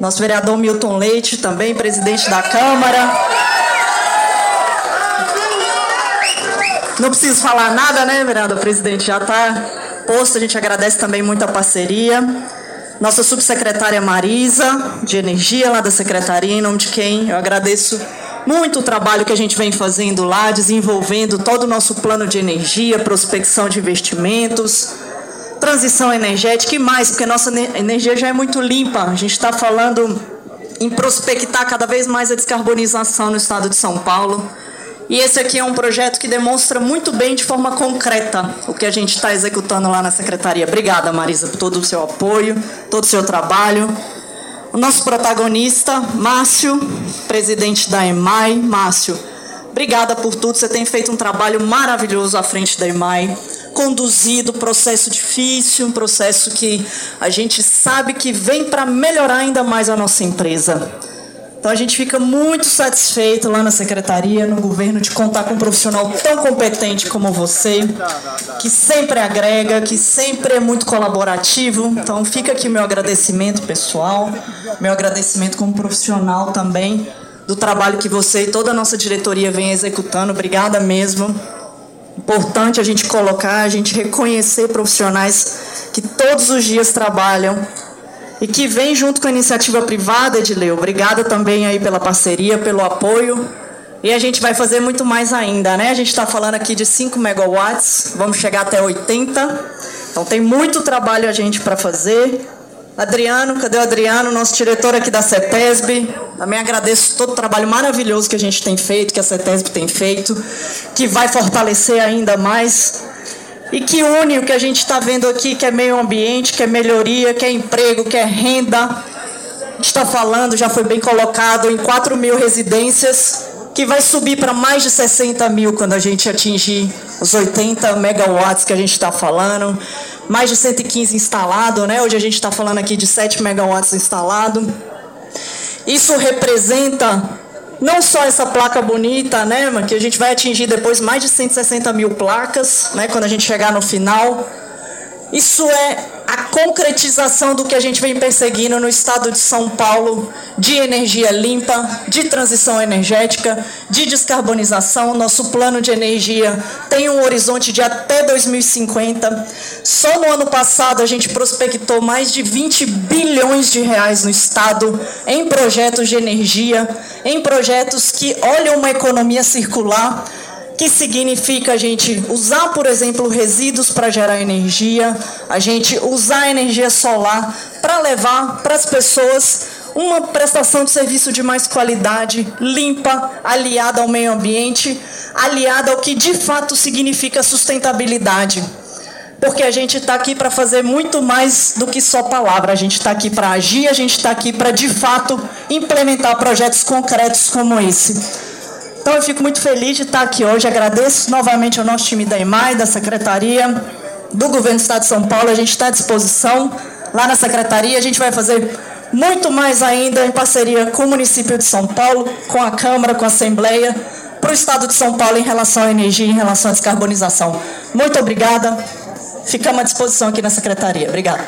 Nosso vereador Milton Leite, também presidente da Câmara. Não preciso falar nada, né, vereador presidente? Já está posto. A gente agradece também muito a parceria. Nossa subsecretária Marisa, de Energia, lá da secretaria, em nome de quem eu agradeço muito o trabalho que a gente vem fazendo lá, desenvolvendo todo o nosso plano de energia, prospecção de investimentos, transição energética e mais, porque nossa energia já é muito limpa. A gente está falando em prospectar cada vez mais a descarbonização no estado de São Paulo. E esse aqui é um projeto que demonstra muito bem, de forma concreta, o que a gente está executando lá na Secretaria. Obrigada, Marisa, por todo o seu apoio, todo o seu trabalho. O nosso protagonista, Márcio, presidente da EMAI. Márcio, obrigada por tudo. Você tem feito um trabalho maravilhoso à frente da EMAI, conduzido um processo difícil, um processo que a gente sabe que vem para melhorar ainda mais a nossa empresa. Então a gente fica muito satisfeito lá na secretaria, no governo, de contar com um profissional tão competente como você, que sempre agrega, que sempre é muito colaborativo. Então fica aqui meu agradecimento pessoal, meu agradecimento como profissional também do trabalho que você e toda a nossa diretoria vem executando. Obrigada mesmo. Importante a gente colocar, a gente reconhecer profissionais que todos os dias trabalham e que vem junto com a iniciativa privada, Edileu. Obrigada também aí pela parceria, pelo apoio. E a gente vai fazer muito mais ainda, né? A gente está falando aqui de 5 megawatts, vamos chegar até 80. Então tem muito trabalho a gente para fazer. Adriano, cadê o Adriano, nosso diretor aqui da CETESB? Também agradeço todo o trabalho maravilhoso que a gente tem feito, que a CETESB tem feito, que vai fortalecer ainda mais e que une o que a gente está vendo aqui, que é meio ambiente, que é melhoria, que é emprego, que é renda. Está falando, já foi bem colocado, em 4 mil residências, que vai subir para mais de 60 mil quando a gente atingir os 80 megawatts que a gente está falando. Mais de 115 instalado, né? Hoje a gente está falando aqui de 7 megawatts instalado. Isso representa não só essa placa bonita, né, que a gente vai atingir depois mais de 160 mil placas, né, quando a gente chegar no final. Isso é a concretização do que a gente vem perseguindo no estado de São Paulo de energia limpa, de transição energética, de descarbonização. Nosso plano de energia tem um horizonte de até 2050. Só no ano passado a gente prospectou mais de 20 bilhões de reais no estado em projetos de energia, em projetos que olham uma economia circular que significa a gente usar, por exemplo, resíduos para gerar energia, a gente usar energia solar para levar para as pessoas uma prestação de serviço de mais qualidade, limpa, aliada ao meio ambiente, aliada ao que de fato significa sustentabilidade. Porque a gente está aqui para fazer muito mais do que só palavra, a gente está aqui para agir, a gente está aqui para de fato implementar projetos concretos como esse. Então eu fico muito feliz de estar aqui hoje. Agradeço novamente ao nosso time da EMAI, da Secretaria, do Governo do Estado de São Paulo. A gente está à disposição lá na Secretaria. A gente vai fazer muito mais ainda em parceria com o município de São Paulo, com a Câmara, com a Assembleia, para o Estado de São Paulo em relação à energia, em relação à descarbonização. Muito obrigada. Ficamos à disposição aqui na Secretaria. Obrigada.